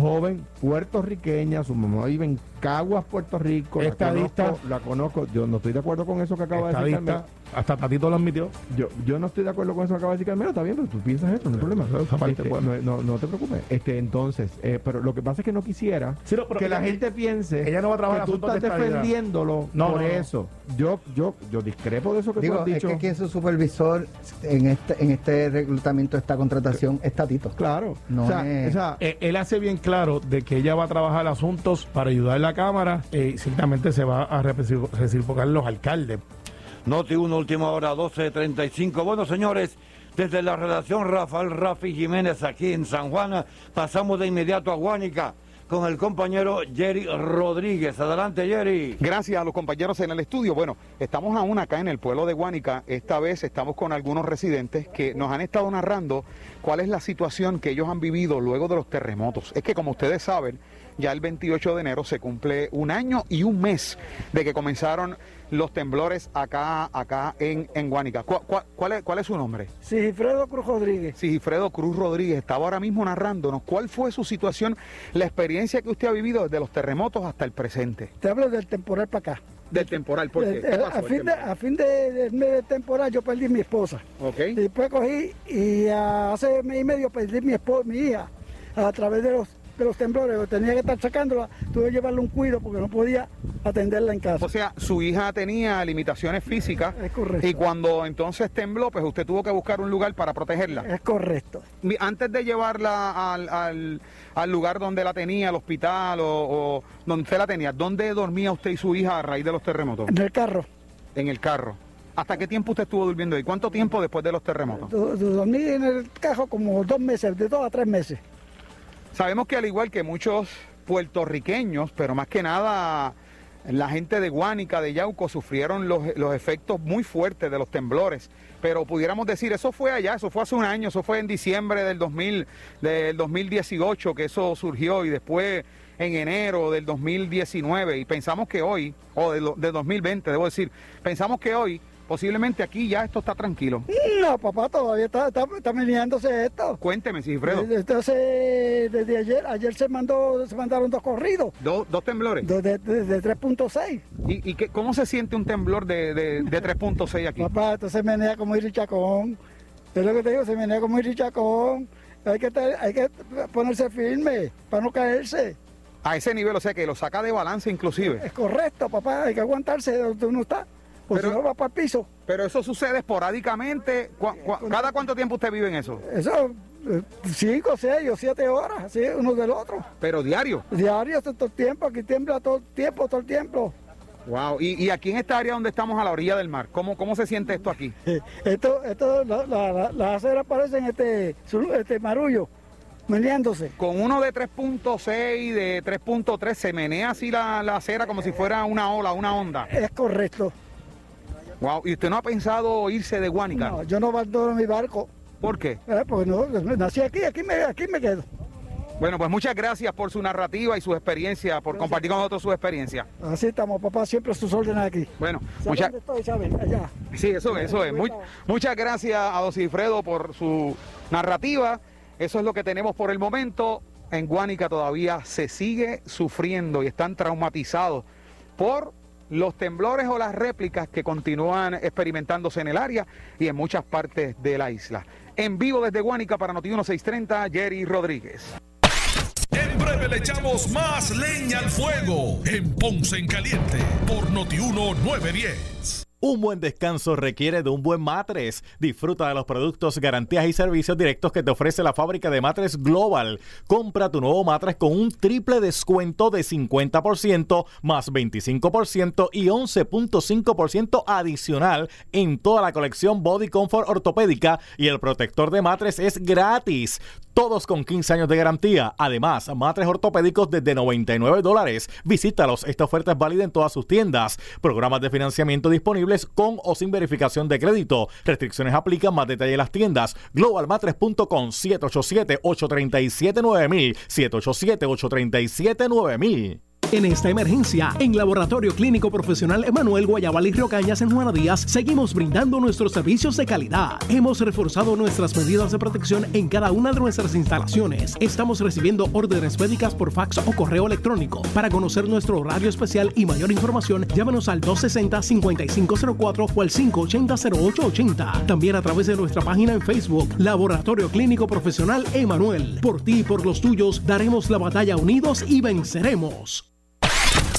Joven, puertorriqueña, su mamá vive en Caguas, Puerto Rico. la Estadista. conozco- La conozco, Yo no estoy de acuerdo con eso que acaba de decir Estadista, Carmelo. hasta Tatito lo admitió. Yo, yo no estoy de acuerdo con eso que acaba de decir Carmelo, está bien, pero tú piensas eso, no hay problema. Este, no, no- no te preocupes. Este, entonces, eh, pero lo que pasa es que no quisiera Sí, no, pero que la ella- gente piense ella no va a trabajar que tú de estás estadidad. defendiéndolo No, por no, no. eso. Yo, yo, yo discrepo de eso que tú Digo, has es dicho. que aquí su supervisor en este, en este reclutamiento, esta contratación, es Tatito. Claro. No o sea, es- o sea, Eh, él hace bien claro de que ella va a trabajar asuntos para ayudar a la Cámara eh, y ciertamente se va a recipro- reciprocar los alcaldes. Noti 1, última hora 12.35. Bueno, señores, desde la redacción Rafael Rafi Jiménez aquí en San Juan, pasamos de inmediato a Guánica con el compañero Jerry Rodríguez. Adelante, Jerry. Gracias a los compañeros en el estudio. Bueno, estamos aún acá en el pueblo de Guánica. Esta vez estamos con algunos residentes que nos han estado narrando cuál es la situación que ellos han vivido luego de los terremotos. Es que como ustedes saben, ya el 28 de enero se cumple un año y un mes de que comenzaron los temblores acá, acá en, en Guánica. ¿Cuál, es, cuál es su nombre? Sigifredo Cruz Rodríguez. Sigifredo Cruz Rodríguez estaba ahora mismo narrándonos cuál fue su situación, la experiencia que usted ha vivido desde los terremotos hasta el presente. Te hablo del temporal para acá. Del temporal, ¿por qué? Eh, ¿Qué eh, pasó a, fin de, a fin de- del mes del temporal yo perdí mi esposa. Ok. Y después cogí y hace mes y medio perdí mi, espo- mi hija a través de los, de los temblores. Tenía que estar sacándola, tuve que llevarle un cuido porque no podía atenderla en casa. O sea, su hija tenía limitaciones físicas Es correcto. y cuando entonces tembló, pues usted tuvo que buscar un lugar para protegerla. Es correcto. Antes de llevarla al, al- al lugar donde la tenía, al hospital o, o donde usted la tenía, ¿dónde dormía usted y su hija a raíz de los terremotos? En el carro. En el carro. ¿Hasta qué tiempo usted estuvo durmiendo ahí? ¿Cuánto tiempo después de los terremotos? Dormí en el carro como dos meses, de dos a tres meses. Sabemos que al igual que muchos puertorriqueños, pero más que nada la gente de Guánica, de Yauco, sufrieron los, los efectos muy fuertes de los temblores. Pero pudiéramos decir, eso fue allá, eso fue hace un año, eso fue en diciembre del, 2000, del 2018 que eso surgió y después en enero del 2019. Y pensamos que hoy, o de, de 2020, debo decir, pensamos que hoy posiblemente aquí ya esto está tranquilo. No, papá, todavía está, está, está meneándose esto. Cuénteme, Sigifredo. Entonces, desde ayer, ayer se mandó, se mandaron dos corridos. ¿Dos, dos temblores? De, de, de 3.6. ¿Y, y qué, cómo se siente un temblor de, de, de 3.6 aquí? Papá, entonces menea como irichacón. Es lo que te digo, se menea como irichacón. Hay que, estar- hay que ponerse firme para no caerse. A ese nivel, o sea que lo saca de balance inclusive. Es correcto, papá, hay que aguantarse de donde uno está. Porque Pero- si no va para el piso. Pero eso sucede esporádicamente. ¿Cu- cu- ¿Cada cuánto tiempo usted vive en eso? Eso, eh, cinco, seis o siete horas, así, uno del otro. Pero diario. Diario, todo el tiempo, aquí tiembla todo el tiempo, todo el tiempo. Wow. Y, y aquí en esta área donde estamos a la orilla del mar, ¿cómo, cómo se siente esto aquí? [laughs] Esto, esto, la- la- la- las aceras parecen este, este marullo, meneándose. Con uno de 3.6, de 3.3, se menea así la acera como si fuera una ola, una onda. Es correcto. Wow. ¿Y usted no ha pensado irse de Guánica? No, yo no abandono mi barco. ¿Por qué? Eh, porque no, nací aquí, aquí me, aquí me quedo. Bueno, pues muchas gracias por su narrativa y su experiencia, por compartir con nosotros su experiencia. Así estamos, papá, siempre a sus órdenes aquí. Bueno, ¿Sabe muchas? Allá. Sí, eso, eso es. Mu- muchas gracias a Don Cifredo por su narrativa. Eso es lo que tenemos por el momento. En Guánica todavía se sigue sufriendo y están traumatizados por los temblores o las réplicas que continúan experimentándose en el área y en muchas partes de la isla. En vivo desde Guánica para Noti 1630, Jerry Rodríguez. En breve le echamos más leña al fuego en Ponce en Caliente por Notiuno 910. Un buen descanso requiere de un buen matres. Disfruta de los productos, garantías y servicios directos que te ofrece la fábrica de matres Global. Compra tu nuevo matres con un triple descuento de 50% más 25% y 11.5% adicional en toda la colección Body Comfort ortopédica y el protector de matres es gratis. Todos con 15 años de garantía. Además, matres ortopédicos desde 99 dólares. Visítalos. Esta oferta es válida en todas sus tiendas. Programas de financiamiento disponibles con o sin verificación de crédito. Restricciones aplican. Más detalle en las tiendas. Globalmatres.com 787-837-9000. 787-837-9000. En esta emergencia, en Laboratorio Clínico Profesional Emanuel Guayabal y Río Cañas en Juana Díaz, seguimos brindando nuestros servicios de calidad. Hemos reforzado nuestras medidas de protección en cada una de nuestras instalaciones. Estamos recibiendo órdenes médicas por fax o correo electrónico. Para conocer nuestro horario especial y mayor información, llámanos al 260-5504 o al 580-0880. También a través de nuestra página en Facebook, Laboratorio Clínico Profesional Emanuel. Por ti y por los tuyos, daremos la batalla unidos y venceremos.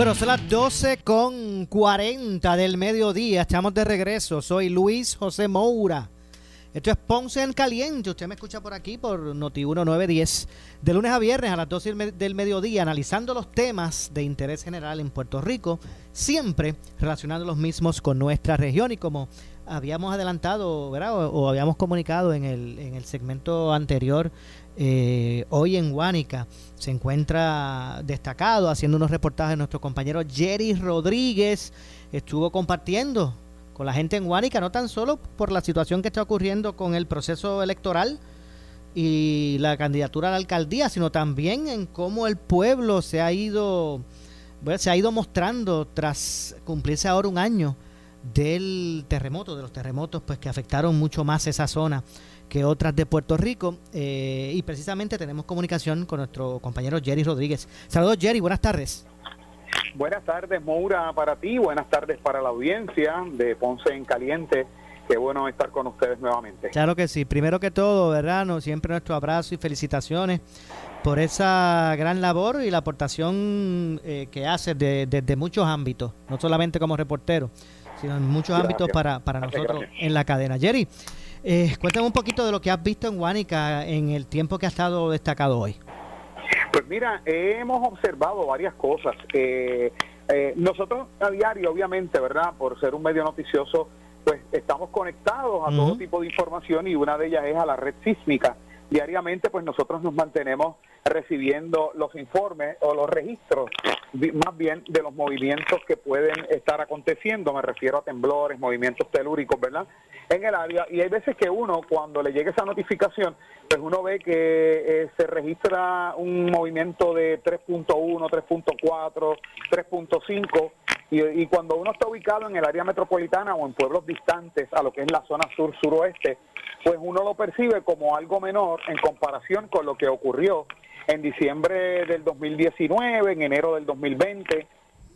Bueno, son las 12 con 40 del mediodía. Estamos de regreso. Soy Luis José Moura. Esto es Ponce en Caliente. Usted me escucha por aquí por Noti 1910. De lunes a viernes a las 12 del me- del mediodía, analizando los temas de interés general en Puerto Rico, siempre relacionando los mismos con nuestra región. Y como habíamos adelantado, ¿verdad? O, o habíamos comunicado en el, en el segmento anterior, eh, hoy en Guánica se encuentra destacado haciendo unos reportajes nuestro compañero Jerry Rodríguez. Estuvo compartiendo con la gente en Guánica, no tan solo por la situación que está ocurriendo con el proceso electoral y la candidatura a la alcaldía, sino también en cómo el pueblo se ha ido, bueno, se ha ido mostrando tras cumplirse ahora un año del terremoto, de los terremotos pues que afectaron mucho más esa zona que otras de Puerto Rico eh, y precisamente tenemos comunicación con nuestro compañero Jerry Rodríguez. Saludos Jerry, buenas tardes. Buenas tardes, Moura, para ti. Buenas tardes para la audiencia de Ponce en Caliente. Qué bueno estar con ustedes nuevamente. Claro que sí. Primero que todo, ¿verdad? No, siempre nuestro abrazo y felicitaciones por esa gran labor y la aportación eh, que haces de- desde muchos ámbitos, no solamente como reportero, sino en muchos Gracias. ámbitos para, para nosotros gracias. en la cadena. Jerry, Eh, cuéntame un poquito de lo que has visto en Guánica en el tiempo que ha estado destacado hoy. Pues mira, hemos observado varias cosas. Eh, eh, nosotros a diario, obviamente, ¿verdad? Por ser un medio noticioso, pues estamos conectados a todo tipo de información y una de ellas es a la red sísmica. Diariamente, pues nosotros nos mantenemos recibiendo los informes o los registros, más bien de los movimientos que pueden estar aconteciendo. Me refiero a temblores, movimientos telúricos, ¿verdad? En el área. Y hay veces que uno, cuando le llega esa notificación, pues uno ve que eh, se registra un movimiento de 3.1, 3.4, 3.5. Y, y cuando uno está ubicado en el área metropolitana o en pueblos distantes a lo que es la zona sur-suroeste, pues uno lo percibe como algo menor en comparación con lo que ocurrió en diciembre del 2019, en enero del 2020.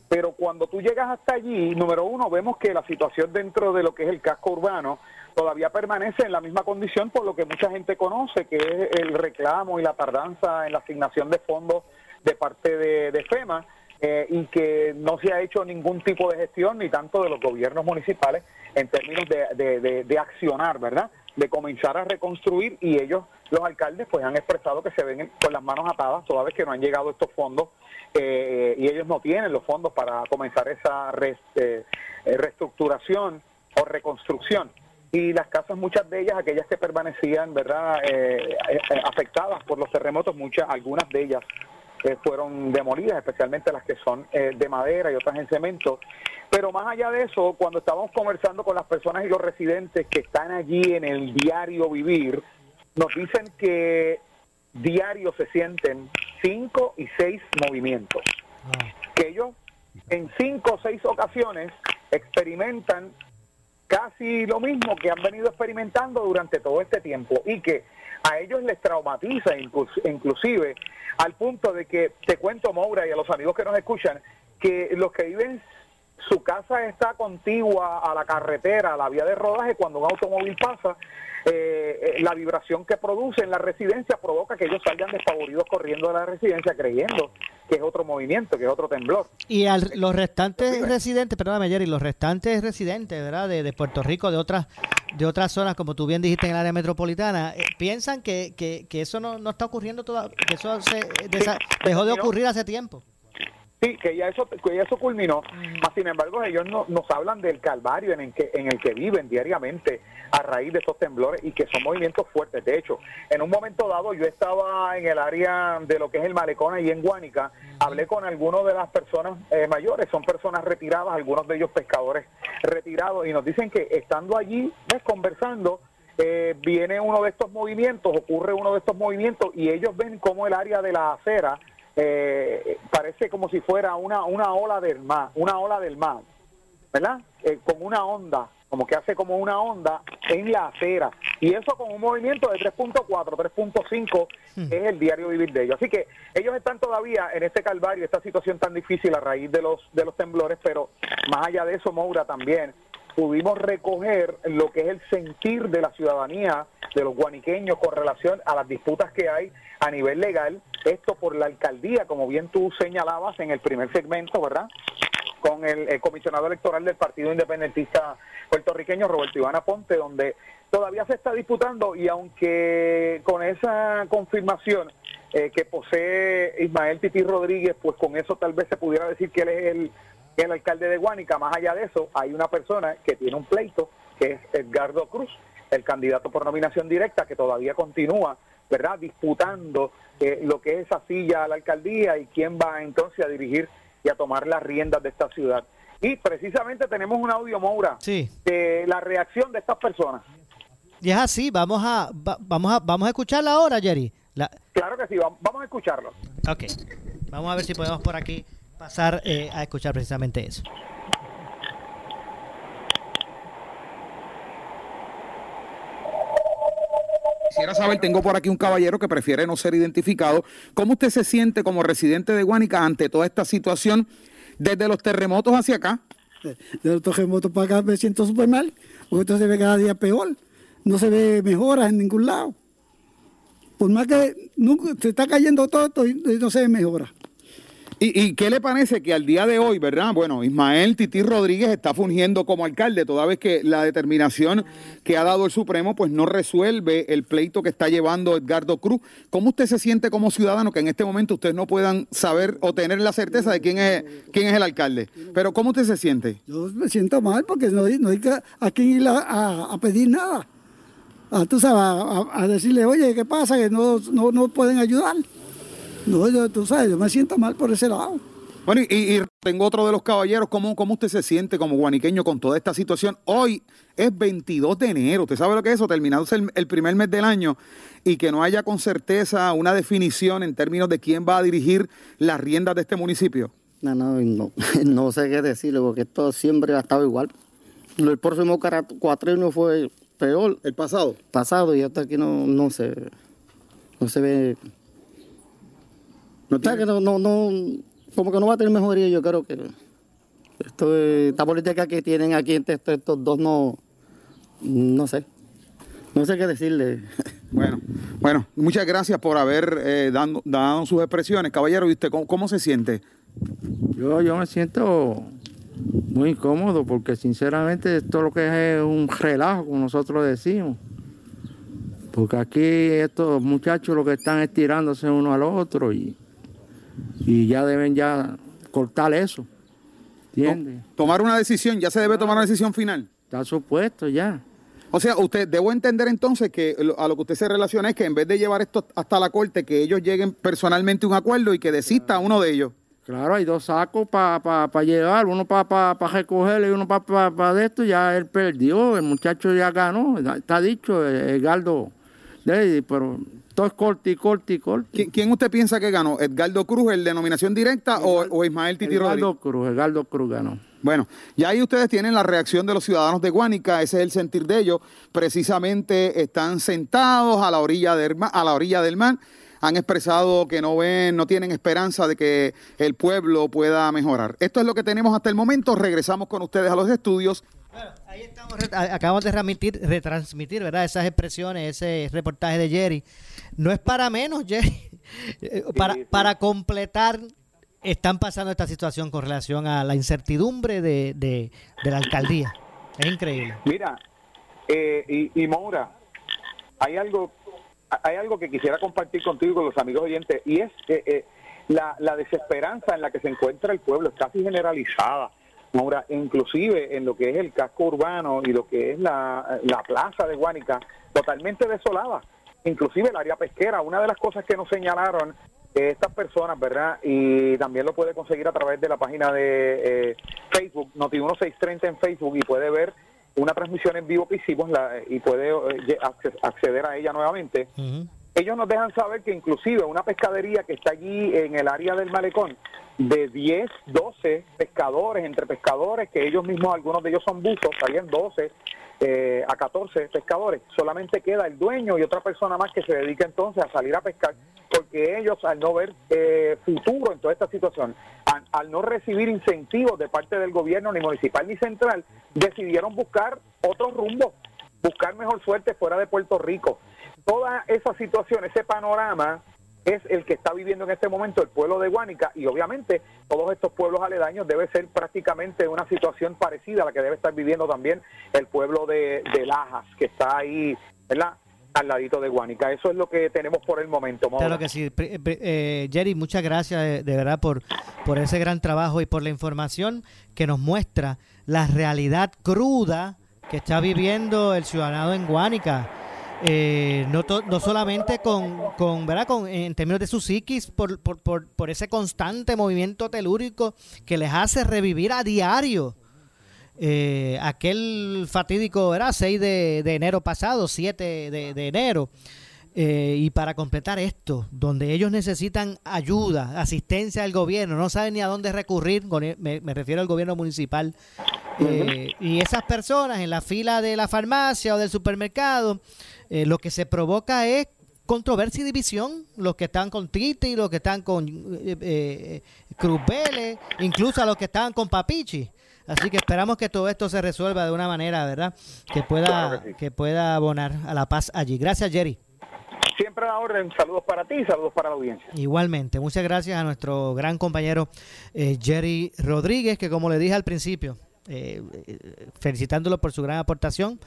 Pero cuando tú llegas hasta allí, número uno, vemos que la situación dentro de lo que es el casco urbano todavía permanece en la misma condición por lo que mucha gente conoce, que es el reclamo y la tardanza en la asignación de fondos de parte de, FEMA eh, y que no se ha hecho ningún tipo de gestión ni tanto de los gobiernos municipales en términos de, de- de- de accionar, ¿verdad? De comenzar a reconstruir y ellos, los alcaldes, pues han expresado que se ven con las manos atadas toda vez que no han llegado estos fondos eh, y ellos no tienen los fondos para comenzar esa eh, eh, reestructuración o reconstrucción. Y las casas, muchas de ellas, aquellas que permanecían, ¿verdad?, eh, eh, afectadas por los terremotos, muchas, algunas de ellas fueron demolidas, especialmente las que son eh, de madera y otras en cemento. Pero más allá de eso, cuando estábamos conversando con las personas y los residentes que están allí en el diario vivir, nos dicen que diario se sienten cinco y seis movimientos. Que ellos en cinco o seis ocasiones experimentan casi lo mismo que han venido experimentando durante todo este tiempo y que a ellos les traumatiza inclus- inclusive al punto de que te cuento Moura y a los amigos que nos escuchan que los que viven su casa está contigua a la carretera, a la vía de rodaje, cuando un automóvil pasa, eh, eh, la vibración que produce en la residencia provoca que ellos salgan despavoridos corriendo de la residencia creyendo que es otro movimiento, que es otro temblor. Y al- los restantes residentes, perdóname Jerry, los restantes residentes, ¿verdad? De, de Puerto Rico, de otras de otras zonas, como tú bien dijiste en el área metropolitana, eh, piensan que, que, que eso no, no está ocurriendo todavía, que eso se dejó de ocurrir hace tiempo. Sí, que ya eso, que ya eso culminó. Mas, sin embargo, ellos no- nos hablan del calvario en el, que, en el que viven diariamente a raíz de estos temblores y que son movimientos fuertes. De hecho, en un momento dado yo estaba en el área de lo que es el malecón y en Guánica, hablé con algunos de las personas eh, mayores, son personas retiradas, algunos de ellos pescadores retirados, y nos dicen que estando allí, ves, conversando, eh, viene uno de estos movimientos, ocurre uno de estos movimientos y ellos ven como el área de la acera eh, parece como si fuera una, una ola del mar, una ola del mar, ¿verdad? Eh, con una onda, como que hace como una onda en la acera. Y eso con un movimiento de 3.4, 3.5 es el diario vivir de ellos. Así que ellos están todavía en este calvario, esta situación tan difícil a raíz de los, de los temblores, pero más allá de eso, Moura, también pudimos recoger lo que es el sentir de la ciudadanía, de los guaniqueños con relación a las disputas que hay a nivel legal, esto por la alcaldía, como bien tú señalabas en el primer segmento, ¿verdad? Con el, comisionado electoral del Partido Independentista puertorriqueño, Roberto Iván Aponte, donde todavía se está disputando y aunque con esa confirmación eh, que posee Ismael Titi Rodríguez, pues con eso tal vez se pudiera decir que él es el, el alcalde de Guánica. Más allá de eso, hay una persona que tiene un pleito, que es Edgardo Cruz, el candidato por nominación directa, que todavía continúa, ¿verdad?, disputando eh, lo que es esa silla a la alcaldía y quién va entonces a dirigir y a tomar las riendas de esta ciudad. Y precisamente tenemos un audio, Moura, Sí. de la reacción de estas personas. Y es así, vamos a, va- vamos a, vamos a escucharla ahora, Jerry. La, Claro que sí, vamos, vamos a escucharlo. ok, vamos a ver si podemos por aquí pasar eh, a escuchar precisamente eso. Quisiera saber, tengo por aquí un caballero que prefiere no ser identificado. ¿Cómo usted se siente como residente de Guánica ante toda esta situación desde los terremotos hacia acá? De los terremotos para acá me siento súper mal, porque esto se ve cada día peor. No se ve mejoras en ningún lado. Por más que nunca, se está cayendo todo esto y no se ve mejora. ¿Y, ¿Y qué le parece que al día de hoy, verdad? Bueno, Ismael Tití Rodríguez está fungiendo como alcalde, toda vez que la determinación que ha dado el Supremo, pues no resuelve el pleito que está llevando Edgardo Cruz. ¿Cómo usted se siente como ciudadano que en este momento ustedes no puedan saber o tener la certeza de quién es, quién es el alcalde? Pero ¿cómo usted se siente? Yo me siento mal porque no, hay- no hay a quién ir a, pedir nada. A, a decirle, oye, ¿qué pasa? Que no, no, no pueden ayudar. No, yo, tú sabes, yo me siento mal por ese lado. Bueno, y, y tengo otro de los caballeros. ¿Cómo, ¿Cómo usted se siente como guaniqueño con toda esta situación? Hoy es 22 de enero. ¿Usted sabe lo que es eso? Terminándose el, el primer mes del año y que no haya con certeza una definición en términos de quién va a dirigir las riendas de este municipio. No, no, no, [laughs] no sé qué decirle, porque esto siempre ha estado igual. El próximo cuatrienio fue peor. ¿El pasado? Pasado, y hasta aquí no, no se, no se ve. No, que no, no, no, como que no va a tener mejoría, yo creo que esto, es- esta política que tienen aquí entre estos, estos dos no, no sé, no sé qué decirle. [laughs] Bueno, bueno, muchas gracias por haber eh, dando, dado sus expresiones. Caballero, ¿y usted cómo, cómo se siente? Yo, yo me siento muy incómodo porque sinceramente esto lo que es un relajo, como nosotros decimos. Porque aquí estos muchachos lo que están es tirándose uno al otro y, y ya deben ya cortar eso. ¿Entiendes? Tomar una decisión, ya se debe tomar una decisión final. Está supuesto ya. O sea, usted debo entender entonces que a lo que usted se relaciona es que en vez de llevar esto hasta la corte, que ellos lleguen personalmente a un acuerdo y que desista uno de ellos. Claro, hay dos sacos para pa, pa llevar, uno para pa, pa recogerle y uno para pa, pa de esto. Ya él perdió, el muchacho ya ganó, está dicho, Edgardo. Pero todo es corte y corte y corte. ¿Quién, quién usted piensa que ganó? ¿Edgardo Cruz, el de nominación directa, o, o Ismael Titi Edgardo Rodríguez? Cruz, Edgardo Cruz ganó. Bueno, y ahí ustedes tienen la reacción de los ciudadanos de Guánica, ese es el sentir de ellos. Precisamente están sentados a la orilla del mar, a la orilla del mar. Han expresado que no ven, no tienen esperanza de que el pueblo pueda mejorar. Esto es lo que tenemos hasta el momento. Regresamos con ustedes a los estudios. A- Acabamos de remitir, retransmitir, ¿verdad? Esas expresiones, ese reportaje de Jerry. No es para menos, [laughs] Jerry. Eh, Para, para completar, están pasando esta situación con relación a la incertidumbre de, de, de la alcaldía. Es increíble. Mira, eh, y, y Maura, hay algo, hay algo que quisiera compartir contigo y con los amigos oyentes, y es eh, eh, la, la desesperanza en la que se encuentra el pueblo, es casi generalizada. Maura, inclusive en lo que es el casco urbano y lo que es la, la plaza de Guánica, totalmente desolada. Inclusive el área pesquera, una de las cosas que nos señalaron eh, estas personas, ¿verdad? Y también lo puede conseguir a través de la página de eh, Facebook, Noti1630 en Facebook, y puede ver una transmisión en vivo que hicimos la- y puede eh, acceder a ella nuevamente. Ellos nos dejan saber que inclusive una pescadería que está allí en el área del malecón, de 10, 12 pescadores, entre pescadores, que ellos mismos, algunos de ellos son buzos, salían 12 eh, a 14 pescadores, solamente queda el dueño y otra persona más que se dedica entonces a salir a pescar, porque ellos al no ver eh, futuro en toda esta situación, al, al no recibir incentivos de parte del gobierno ni municipal ni central, decidieron buscar otro rumbo, buscar mejor suerte fuera de Puerto Rico. Toda esa situación, ese panorama es el que está viviendo en este momento el pueblo de Guánica y obviamente todos estos pueblos aledaños debe ser prácticamente una situación parecida a la que debe estar viviendo también el pueblo de, de Lajas, que está ahí, ¿verdad? Al ladito de Guánica. Eso es lo que tenemos por el momento. Claro que sí. Eh, Jerry, muchas gracias de, de verdad por, por ese gran trabajo y por la información que nos muestra la realidad cruda que está viviendo el ciudadano en Guánica. Eh, no, to- no solamente con, con, ¿verdad? con en términos de su psiquis, por, por, por, por ese constante movimiento telúrico que les hace revivir a diario eh, aquel fatídico, ¿verdad? 6 de, de enero pasado, 7 de, de enero. Eh, y para completar esto, donde ellos necesitan ayuda, asistencia del gobierno, no saben ni a dónde recurrir, me, me refiero al gobierno municipal, eh, y esas personas en la fila de la farmacia o del supermercado, eh, lo que se provoca es controversia y división, los que están con Titi, los que están con eh, eh, Cruz Vélez, incluso a los que estaban con Papichi. Así que esperamos que todo esto se resuelva de una manera, ¿verdad? Que pueda, que pueda abonar a la paz allí. Gracias, Jerry. siempre a la orden. Saludos para ti y saludos para la audiencia. Igualmente, muchas gracias a nuestro gran compañero eh, Jerry Rodríguez, que como le dije al principio, eh, eh, felicitándolo por su gran aportación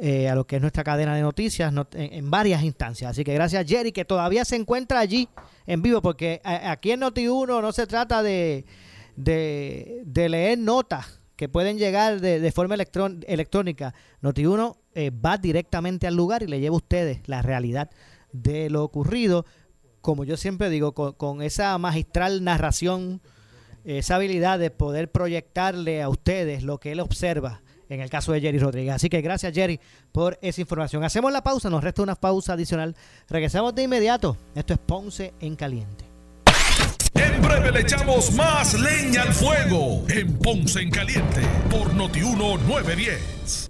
a lo que es nuestra cadena de noticias en, varias instancias. Así que gracias Jerry, que todavía se encuentra allí en vivo, porque aquí en Noti1 no se trata de, de, leer notas que pueden llegar de, forma electrónica. Noti1 va directamente al lugar y le lleva a ustedes la realidad de lo ocurrido, como yo siempre digo, con, esa magistral narración, esa habilidad de poder proyectarle a ustedes lo que él observa en el caso de Jerry Rodríguez. Así que gracias Jerry por esa información. Hacemos la pausa, nos resta una pausa adicional. Regresamos de inmediato. Esto es Ponce en Caliente. En breve le echamos más leña al fuego en Ponce en Caliente por Notiuno 910.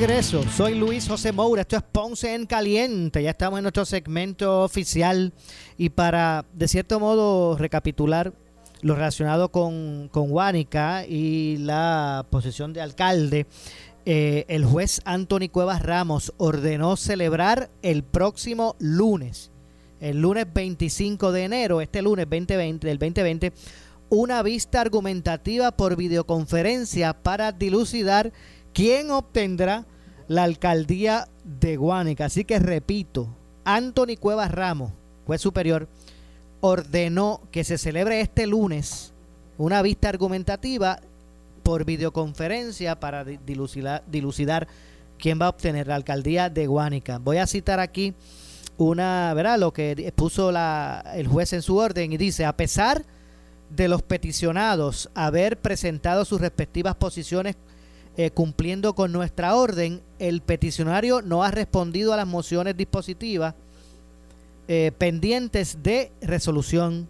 Regreso. Soy Luis José Moura. Esto es Ponce en Caliente. Ya estamos en nuestro segmento oficial. Y para, de cierto modo, recapitular lo relacionado con, con Huánica y la posición de alcalde, eh, el juez Anthony Cuevas Ramos ordenó celebrar el próximo lunes, el lunes 25 de enero, este lunes 2020, del 2020, una vista argumentativa por videoconferencia para dilucidar quién obtendrá la alcaldía de Guánica. Así que repito, Anthony Cuevas Ramos, juez superior, ordenó que se celebre este lunes una vista argumentativa por videoconferencia para dilucidar, quién va a obtener la alcaldía de Guánica. Voy a citar aquí una, ¿verdad? Lo que puso el juez en su orden y dice, a pesar de los peticionados haber presentado sus respectivas posiciones eh, cumpliendo con nuestra orden, el peticionario no ha respondido a las mociones dispositivas eh, pendientes de resolución.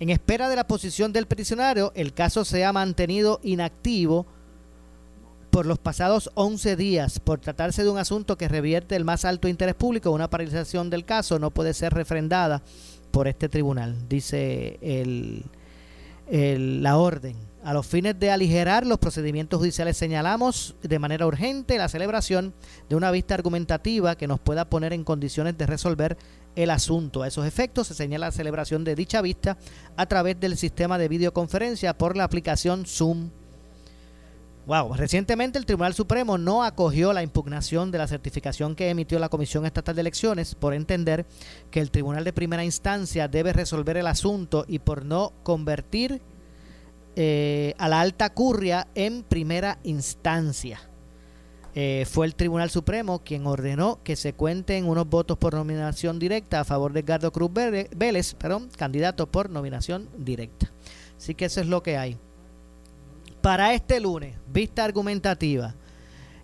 En espera de la posición del peticionario, el caso se ha mantenido inactivo por los pasados 11 días por tratarse de un asunto que revierte el más alto interés público. Una paralización del caso no puede ser refrendada por este tribunal, dice el, la orden. A los fines de aligerar los procedimientos judiciales señalamos de manera urgente la celebración de una vista argumentativa que nos pueda poner en condiciones de resolver el asunto. A esos efectos se señala la celebración de dicha vista a través del sistema de videoconferencia por la aplicación Zoom. Wow, recientemente el Tribunal Supremo no acogió la impugnación de la certificación que emitió la Comisión Estatal de Elecciones por entender que el Tribunal de Primera Instancia debe resolver el asunto y por no convertir eh, a la alta curria en primera instancia. Eh, fue el Tribunal Supremo quien ordenó que se cuenten unos votos por nominación directa a favor de Edgardo Cruz Vélez, perdón, candidato por nominación directa. Así que eso es lo que hay. Para este lunes, vista argumentativa,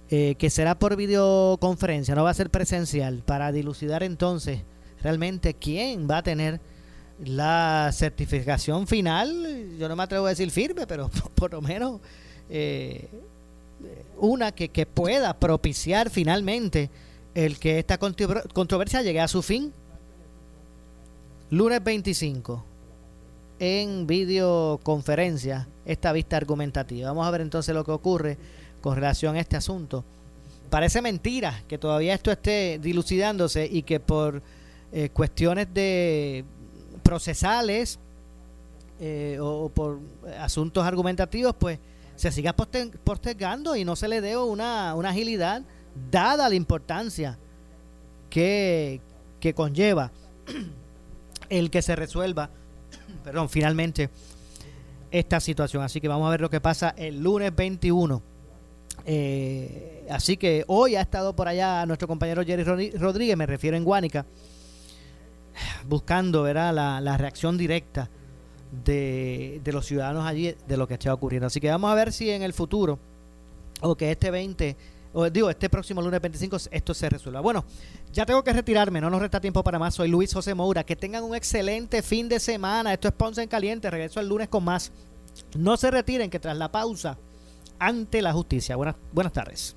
eh, que será por videoconferencia, no va a ser presencial, para dilucidar entonces realmente quién va a tener la certificación final, yo no me atrevo a decir firme, pero [laughs] por lo menos eh, una que, que, pueda propiciar finalmente el que esta controversia llegue a su fin. Lunes 25, en videoconferencia, esta vista argumentativa. Vamos a ver entonces lo que ocurre con relación a este asunto. Parece mentira que todavía esto esté dilucidándose y que por eh, cuestiones de procesales eh, o, por asuntos argumentativos, pues se siga poster- postergando y no se le dé una, una agilidad dada la importancia que, que conlleva el que se resuelva, [coughs] perdón, finalmente esta situación. Así que vamos a ver lo que pasa el lunes 21. Eh, así que hoy ha estado por allá nuestro compañero Jerry Rodríguez, me refiero en Guánica, buscando ¿verdad? La, la reacción directa de, de los ciudadanos allí de lo que está ocurriendo. Así que vamos a ver si en el futuro, o que este 20, o digo, este próximo lunes 25, esto se resuelva. Bueno, ya tengo que retirarme, no nos resta tiempo para más. Soy Luis José Moura. Que tengan un excelente fin de semana. Esto es Ponce en Caliente. Regreso el lunes con más. No se retiren, que tras la pausa, ante la justicia. Buenas, buenas tardes.